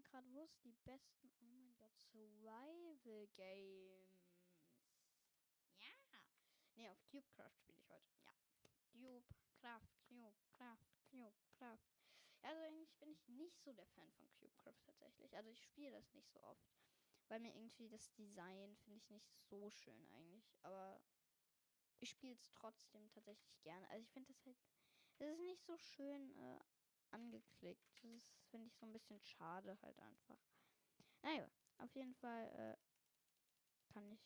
mal gerade, wo es die besten. Oh mein Gott, Survival Games. Ja. Nee, auf Cubecraft spiele ich heute. Ja. Cube, Craft, Cube, Craft, Cube, Craft. Ja, also eigentlich bin ich nicht so der Fan von Cubecraft tatsächlich. Also ich spiele das nicht so oft. Weil mir irgendwie das Design finde ich nicht so schön eigentlich. Aber ich spiele es trotzdem tatsächlich gerne. Also ich finde das halt. Es ist nicht so schön äh, angeklickt. Das finde ich so ein bisschen schade halt einfach. Naja, auf jeden Fall äh, kann ich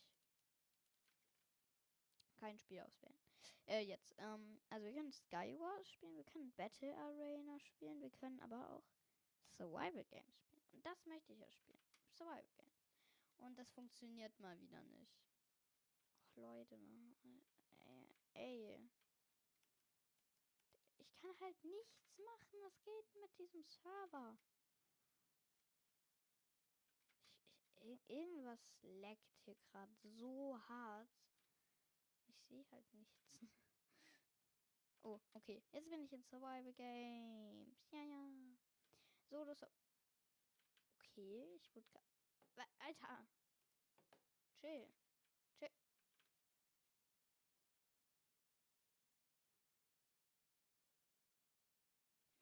kein Spiel auswählen. Äh, jetzt, ähm, also wir können Skywars spielen, wir können Battle Arena spielen, wir können aber auch Survival Games spielen. Und das möchte ich ja spielen. Survival Games. Und das funktioniert mal wieder nicht. Ach, Leute, ey, ey. Kann halt nichts machen. Was geht mit diesem Server? Ich, ich, irgendwas leckt hier gerade so hart. Ich sehe halt nichts. oh, okay. Jetzt bin ich in Survival Games. Ja, ja. So, das. Okay, ich wurde. Alter. Chill.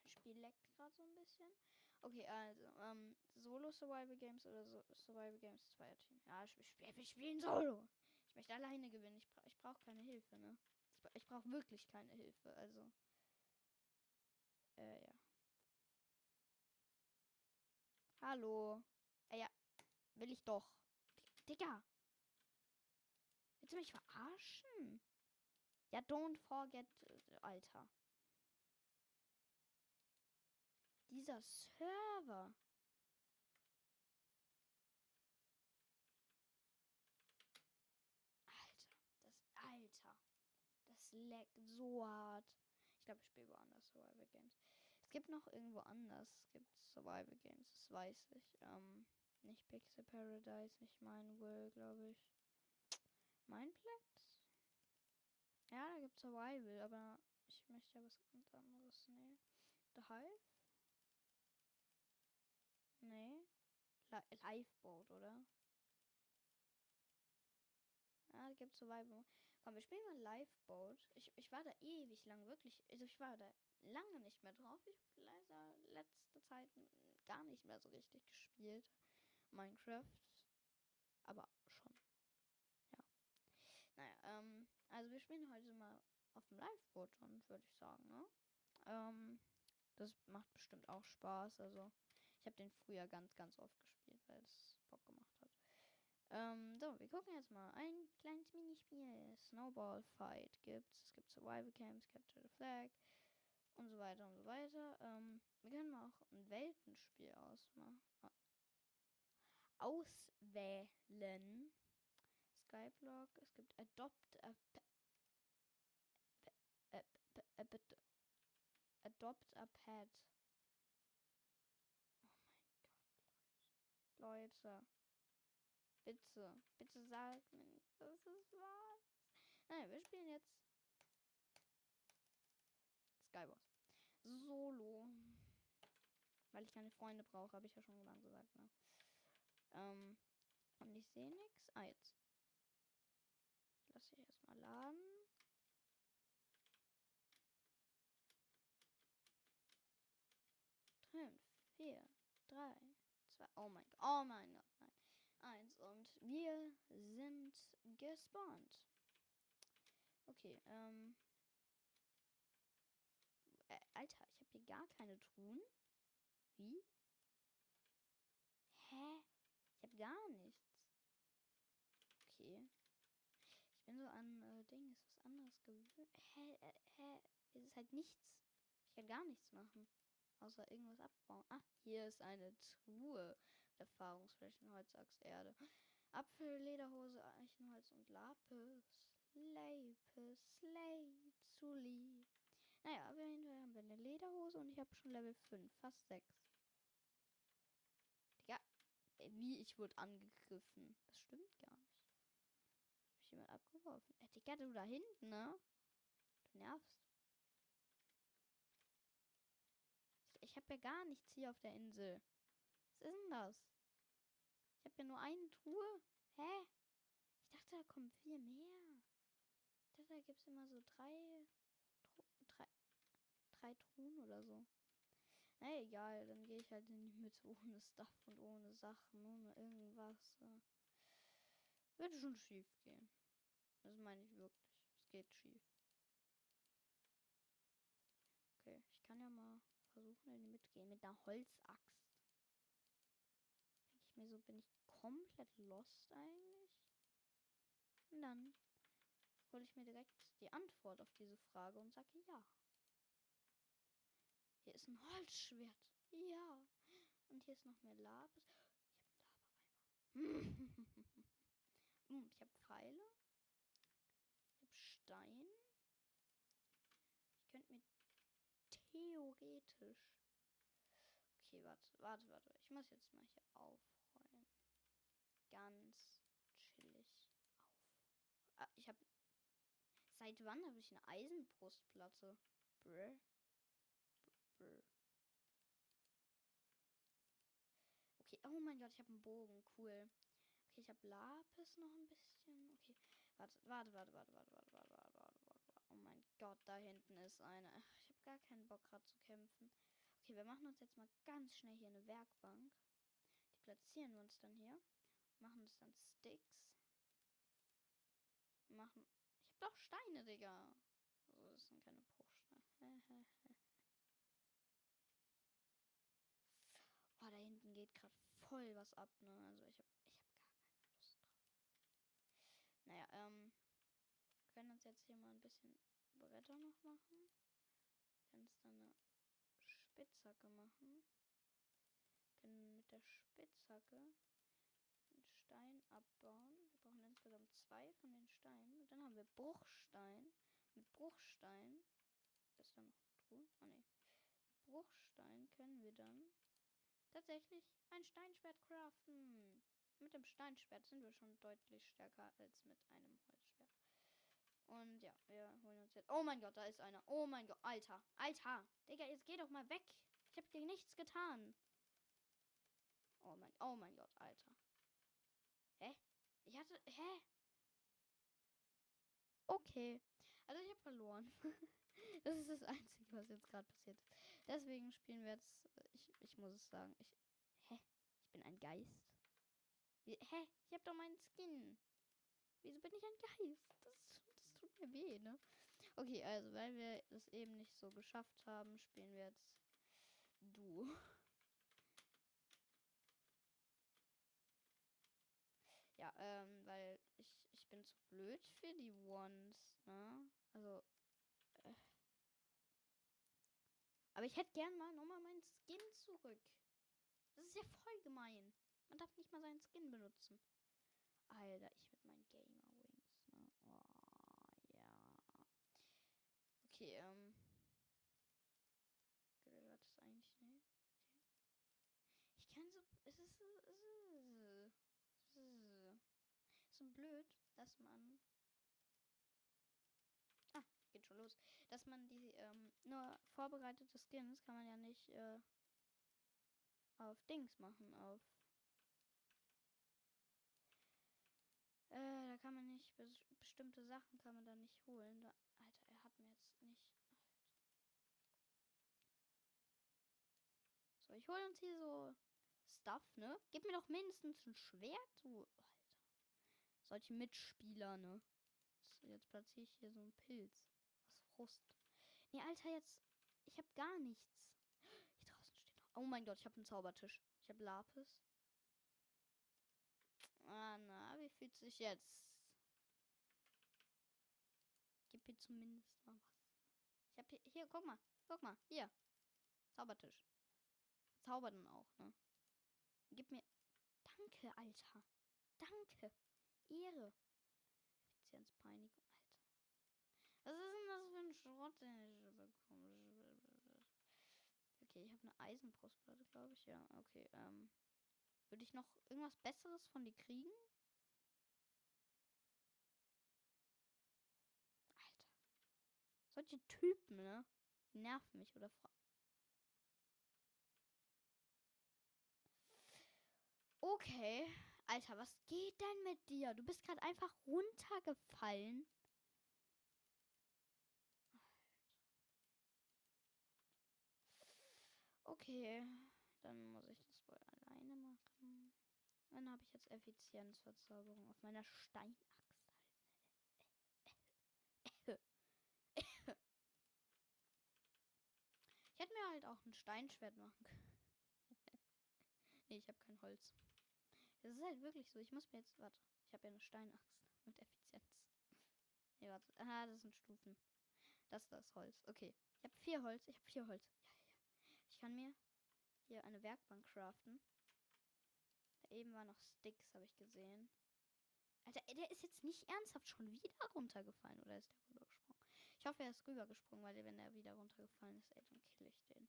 Mein Spiel leckt gerade so ein bisschen. Okay, also, ähm, Solo Survival Games oder so Survival Games Zweier Team. Ja, ich, ich, ich spiele Solo. Ich möchte alleine gewinnen. Ich, ich brauche keine Hilfe, ne? Ich, ich brauche wirklich keine Hilfe, also. Äh, ja. Hallo. Äh, ja. Will ich doch. Digga. Willst du mich verarschen? Ja, don't forget, äh, Alter. Dieser Server. Alter, das Alter. Das leckt so hart. Ich glaube, ich spiele woanders Survival Games. Es gibt noch irgendwo anders. Es gibt Survival Games, das weiß ich. Ähm, nicht Pixel Paradise, nicht mein Will, glaube ich. Mindplex? Ja, da gibt es Survival, aber ich möchte ja was anderes. Nee. The Hive? Nee. Li Lifeboat, oder? Ja, da gibt es Survival. Komm, wir spielen mal Lifeboat. Ich, ich war da ewig lang, wirklich. Also ich war da lange nicht mehr drauf. Ich habe leider letzte Zeit gar nicht mehr so richtig gespielt. Minecraft. Aber schon. Ja. Naja, ähm, also wir spielen heute mal auf dem Liveboot schon, würde ich sagen, ne? Ähm, das macht bestimmt auch Spaß. Also, ich habe den früher ganz, ganz oft gespielt, weil es Bock gemacht hat. Ähm, so, wir gucken jetzt mal. Ein kleines Minispiel. Snowball Fight gibt's. Es gibt Survival Camps, Capture the Flag und so weiter und so weiter. Ähm, wir können mal auch ein Weltenspiel ausmachen auswählen. Skyblock, es gibt Adopt a, Adopt a Pet. Oh mein Gott, Leute. Bitte, bitte sagt mir nicht, dass es was. Nein, wir spielen jetzt Skywars. Solo. Weil ich keine Freunde brauche, habe ich ja schon lange gesagt, ne? Ähm, und ich sehe nichts. Ah, jetzt. Lass ich erstmal laden. Fünf, vier, drei, zwei. Oh mein Gott. Oh mein Gott. Nein. Eins. Und wir sind gespawnt. Okay, ähm. Äh, Alter, ich habe hier gar keine Truhen. Wie? Hä? Ich habe gar nichts. Okay. Ich bin so an äh, Ding, ist was anderes gewöhnt. Hä, äh, hä, ist es halt nichts. Ich kann gar nichts machen. Außer irgendwas abbauen. Ah, hier ist eine Truhe. Erfahrungsflächen, Holz, Axt, Erde. Apfel, Lederhose, Eichenholz und Lapis. Lapis, Lazuli. Naja, aber hinterher haben wir eine Lederhose und ich habe schon Level 5, fast 6 wie ich wurde angegriffen. Das stimmt gar nicht. Hat mich jemand abgeworfen. Ey, Digga, du da hinten, ne? Du nervst. Ich, habe ja gar nichts hier auf der Insel. ist denn das? Ich habe ja nur eine Truhe. Hä? Ich dachte, da kommen viel mehr. Ich dachte, da gibt es immer so drei, drei, drei Truhen oder so. Na egal, dann gehe ich halt in die Mitte ohne Stuff und ohne Sachen, ohne irgendwas. Äh. Wird schon schief gehen. Das meine ich wirklich. Es geht schief. Okay, ich kann ja mal versuchen, in die Mitte gehen mit einer Holzaxt. Denke ich mir so, bin ich komplett lost eigentlich? Und dann hole ich mir direkt die Antwort auf diese Frage und sage ja. Hier ist ein Holzschwert. Ja. Und hier ist noch mehr Lapis. Ich habe einen Lava-Eimer. Hm, ich habe Pfeile. Ich habe Stein. Ich könnte mir theoretisch. Okay, warte, warte, warte. Ich muss jetzt mal hier aufräumen. Ganz chillig auf. Ah, ich habe. Seit wann habe ich eine Eisenbrustplatte? Brr. Brr. Okay, oh mein Gott, ich habe einen Bogen. Cool. Okay, ich habe Lapis noch ein bisschen. Okay, warte, warte, warte, warte, warte, warte, warte, warte, warte, warte. Oh mein Gott, da hinten ist eine. Ich habe gar keinen Bock gerade zu kämpfen. Okay, wir machen uns jetzt mal ganz schnell hier eine Werkbank. Die platzieren wir uns dann hier. Machen uns dann Sticks. Machen. Ich habe doch Steine, Digga. Also das sind keine Bruchsteine. Oh, da hinten geht gerade voll was ab, ne? Also ich habe ich hab gar keine Lust drauf. Naja, ähm. Wir können uns jetzt hier mal ein bisschen Bretter noch machen. Kannst dann eine Spitzhacke machen. Können mit der Spitzhacke einen Stein abbauen. Wir brauchen insgesamt zwei von den Steinen. Und dann haben wir Bruchstein. Mit Bruchstein. Ist da noch Truhe? Oh ne. Mit Bruchstein können wir dann tatsächlich ein Steinschwert craften. Mit dem Steinschwert sind wir schon deutlich stärker als mit einem Holzschwert. Und ja, wir holen uns jetzt. Oh mein Gott, da ist einer. Oh mein Gott, Alter. Alter. Digga, jetzt geh doch mal weg. Ich hab dir nichts getan. Oh mein, oh mein Gott, Alter. Hä? Ich hatte. Hä? Okay. Also ich habe verloren. Das ist das Einzige, was jetzt gerade passiert ist. Deswegen spielen wir jetzt. Ich, ich muss es sagen. Ich. Hä? Ich bin ein Geist. Wie, hä? Ich habe doch meinen Skin. Wieso bin ich ein Geist? Das, das mir weh, ne? Okay, also, weil wir es eben nicht so geschafft haben, spielen wir jetzt du. Ja, ähm, weil ich, ich bin zu blöd für die Ones, ne? Also, aber ich hätte gern mal nochmal meinen Skin zurück. Das ist ja voll gemein. Man darf nicht mal seinen Skin benutzen. Alter, ich mit meinen Gamer Wings. Ne? Oh, ja. Okay, ähm. Gehört das eigentlich? Ne? Okay. Ich kann so. Es ist so. Es ist, es ist so blöd, dass man geht schon los. Dass man die ähm, nur vorbereitete Skins kann man ja nicht äh, auf Dings machen, auf äh, da kann man nicht bes bestimmte Sachen kann man da nicht holen. Da, Alter, er hat mir jetzt nicht. Alter. So, ich hole uns hier so Stuff, ne? Gib mir doch mindestens ein Schwert, du Alter. Solche Mitspieler, ne? Jetzt platziere ich hier so einen Pilz. Aus Frust. Nee, Alter, jetzt. Ich habe gar nichts. Hier draußen steht noch. Oh mein Gott, ich habe einen Zaubertisch. Ich habe Lapis. Ah, na, wie fühlt sich jetzt? Gib mir zumindest mal was. Ich habe hier, hier, guck mal. Guck mal, hier. Zaubertisch. Zaubern auch, ne? Gib mir. Danke, Alter. Danke. Ehre. Effizienzpeinigung, Alter. Was ist denn das für ein Schrott, den ich bekomme? Okay, ich habe eine Eisenbrustplatte, glaube ich. Ja, okay. Ähm, Würde ich noch irgendwas Besseres von dir kriegen? Alter. Solche Typen, ne? Die nerven mich oder fra Okay. Alter, was geht denn mit dir? Du bist gerade einfach runtergefallen. Okay, dann muss ich das wohl alleine machen. Dann habe ich jetzt Effizienzverzauberung auf meiner Steinaxt. Ich hätte mir halt auch ein Steinschwert machen können. Nee, ich habe kein Holz. Das ist halt wirklich so. Ich muss mir jetzt. Warte. Ich habe ja eine Steinaxt mit Effizienz. Nee, warte. Ah, das sind Stufen. Das ist das Holz. Okay. Ich habe vier Holz. Ich habe vier Holz. Ja, ja. Ich kann mir hier eine Werkbank craften. Da eben war noch Sticks, habe ich gesehen. Alter, der ist jetzt nicht ernsthaft schon wieder runtergefallen. Oder ist der rübergesprungen? Ich hoffe, er ist rübergesprungen, weil wenn er wieder runtergefallen ist, ey, dann kill ich den.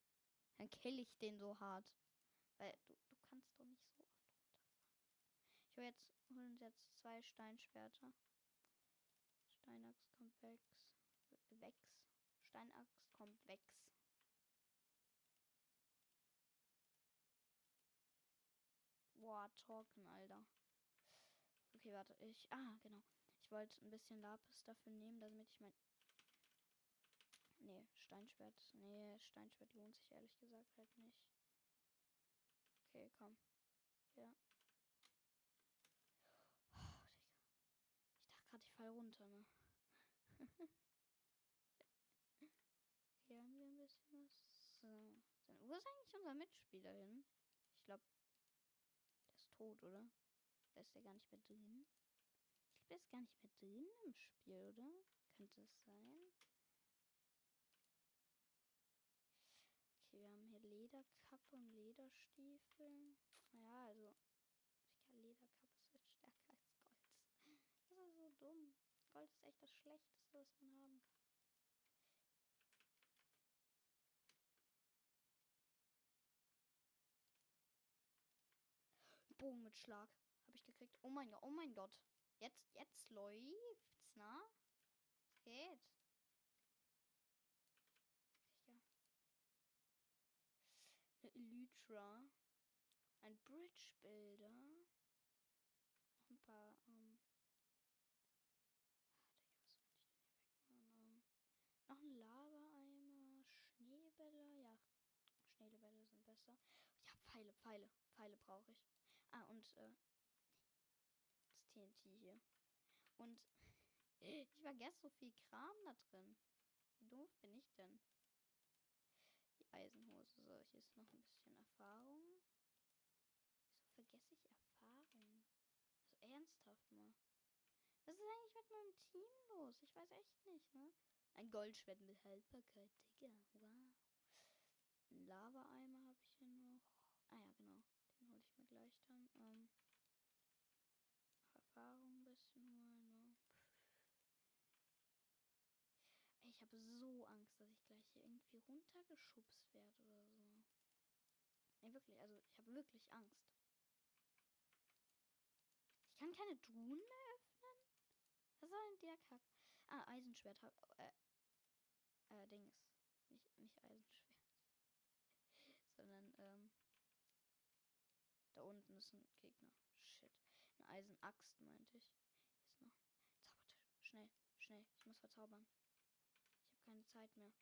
Dann kill ich den so hart. Weil du, du kannst doch nicht so oft ich hole jetzt, holen jetzt zwei Steinschwerter. Steinaxt kommt weg. Wex. Steinaxt kommt weg. Boah, trocken, Alter. Okay, warte. Ich. Ah, genau. Ich wollte ein bisschen Lapis dafür nehmen, damit ich mein. Nee, Steinschwert. Nee, Steinschwert lohnt sich ehrlich gesagt halt nicht. Okay, komm. Ja. gerade, ich fall runter, ne? Hier haben wir ein bisschen was. So. Wo ist eigentlich unser Mitspieler hin? Ich glaube, der ist tot, oder? Da ist der gar nicht mehr drin? Ich glaube, der ist gar nicht mehr drin im Spiel, oder? Könnte es sein? Okay, wir haben hier Lederkappe und Lederstiefel. Ja, also. Lederkappe ist halt stärker als das ist so dumm. Gold ist echt das Schlechteste, was man haben kann. Bogen mit Schlag. Habe ich gekriegt. Oh mein Gott, oh mein Gott. Jetzt, jetzt läuft's, na? Es geht. Ja. Eine Elytra. Ein Bridge Builder. Noch ein paar, ähm, Ähm, noch ein Lava-Eimer, Schneebälle. Ja, Schneebälle sind besser. Ja, Pfeile, Pfeile, Pfeile brauche ich. Ah, und äh, das TNT hier. Und ich vergesse so viel Kram da drin. Wie doof bin ich denn? Eisenhose. So, hier ist noch ein bisschen Erfahrung. Wieso vergesse ich Erfahrung? Also ernsthaft mal. Was ist eigentlich mit meinem Team los? Ich weiß echt nicht, ne? Ein Goldschwert mit Haltbarkeit, Digga. Wow. Ein Lava-Eimer habe ich hier noch. Ah ja, genau. Den hole ich mir gleich dann. Ähm, Erfahrung ein bisschen holen, ne? Ich habe so Angst, dass ich gleich hier irgendwie runtergeschubst werde oder so. Ne, wirklich. Also, ich habe wirklich Angst. Ich kann keine Truhen mehr was soll denn der Kack? Ah, Eisenschwert. Äh, äh, Dings. Nicht, nicht Eisenschwert. Sondern, ähm. Da unten ist ein Gegner. Shit. Eine Eisenaxt, meinte ich. Hier ist noch. Zaubertisch. Schnell, schnell. Ich muss verzaubern. Ich habe keine Zeit mehr.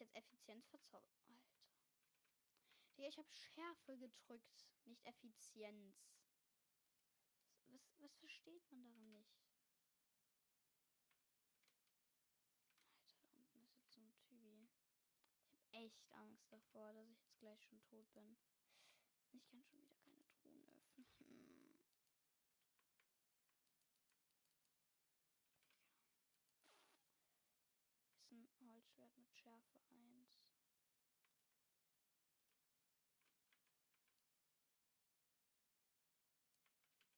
jetzt Effizienz verzaubert? Alter. Ich habe Schärfe gedrückt, nicht Effizienz. Was, was versteht man daran nicht? Alter, da unten ist jetzt so ein Typi. Ich habe echt Angst davor, dass ich jetzt gleich schon tot bin. Ich kann schon wieder keine Truhen öffnen. Hm. ein Holzschwert mit Schärfe 1.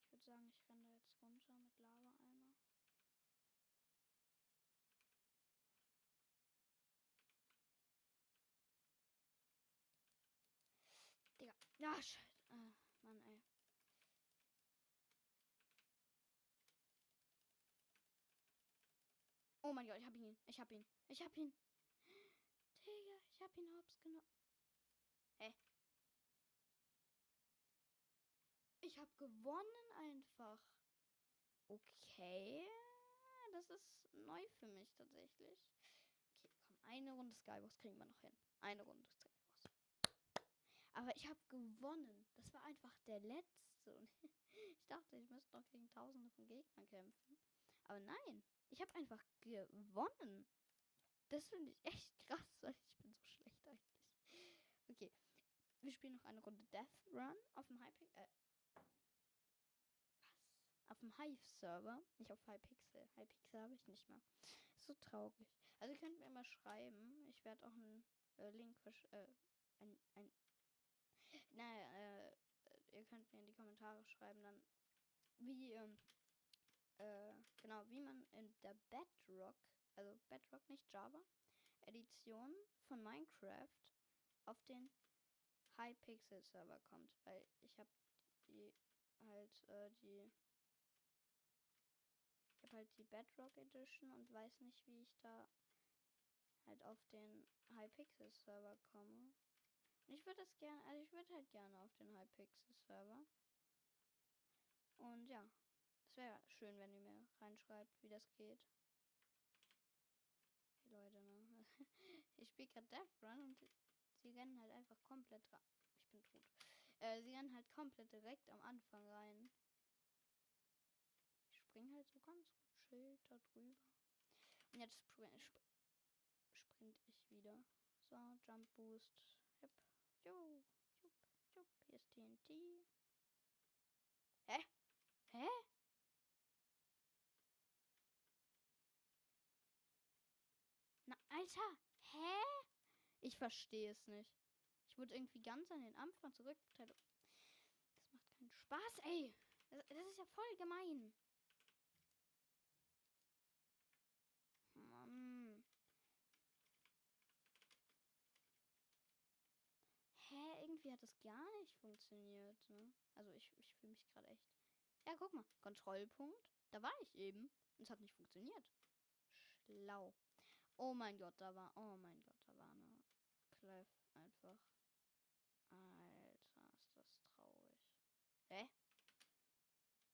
Ich würde sagen, ich renne da jetzt runter mit Lava-Eimer. Digga. Ja, shit. Ah, Mann, ey. Oh mein Gott, ich hab ihn. Ich hab ihn. Ich hab ihn. Digga, ich hab ihn hops genommen. Hä? Ich hab gewonnen einfach. Okay. Das ist neu für mich tatsächlich. Okay, komm, eine Runde Skybox kriegen wir noch hin. Eine Runde Skybox. Aber ich habe gewonnen. Das war einfach der letzte. Und ich dachte, ich müsste noch gegen tausende von Gegnern kämpfen. Aber nein, ich habe einfach gewonnen. Das finde ich echt krass, weil ich bin so schlecht eigentlich. Okay, wir spielen noch eine Runde Death Run auf dem Hypixel. Äh, was? Auf dem Hive-Server. Nicht auf Hypixel. Hypixel habe ich nicht mehr. Ist so traurig. Also ihr könnt mir immer schreiben. Ich werde auch einen äh, Link äh, ein, ein naja, äh, ihr könnt mir in die Kommentare schreiben dann, wie, ähm, äh, genau, wie man in der Bedrock, also Bedrock, nicht Java, Edition von Minecraft auf den Hypixel Server kommt, weil ich habe die halt äh, die ich habe halt die Bedrock Edition und weiß nicht, wie ich da halt auf den Hypixel Server komme. Ich würde das gerne, also ich würde halt gerne auf den Hypixel Server. Und ja, das wäre schön, wenn ihr mir reinschreibt, wie das geht. Hey Leute, ne? Ich spiele gerade Death Run und sie rennen halt einfach komplett Ich bin tot. Äh, sie rennen halt komplett direkt am Anfang rein. Ich springe halt so ganz gut Schild da drüber. Und jetzt spring, sp sprint ich wieder. So, Jump Boost. Yep. Jo, jupp, jupp, hier ist TNT. Hä? Hä? Na, Alter, hä? Ich verstehe es nicht. Ich wurde irgendwie ganz an den Anfang zurückgeteilt. Das macht keinen Spaß, ey. Das, das ist ja voll gemein. Mann. Hä, irgendwie hat das gar nicht funktioniert. Ne? Also ich, ich fühle mich gerade echt. Ja, guck mal. Kontrollpunkt. Da war ich eben. Und es hat nicht funktioniert. Schlau. Oh mein Gott, da war. Oh mein Gott, da war eine Clef einfach. Alter, ist das traurig. Hä?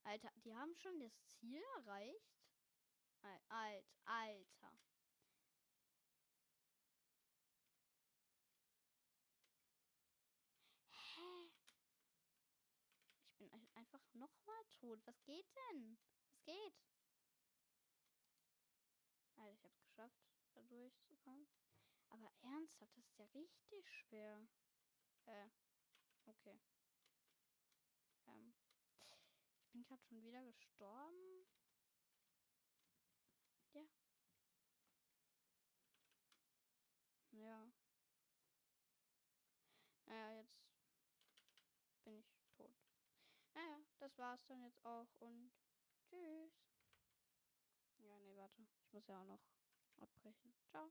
Alter, die haben schon das Ziel erreicht? Alt, Alter. Hä? Ich bin einfach noch mal tot. Was geht denn? Was geht? Alter, ich hab's geschafft, da durchzukommen. Aber ernsthaft, das ist ja richtig schwer. Äh, okay. Ähm, ich bin gerade schon wieder gestorben. Ja. Ja. Naja, jetzt bin ich tot. Naja, das war's dann jetzt auch und tschüss. Ja, nee, warte. Ich muss ja auch noch abbrechen. Ciao.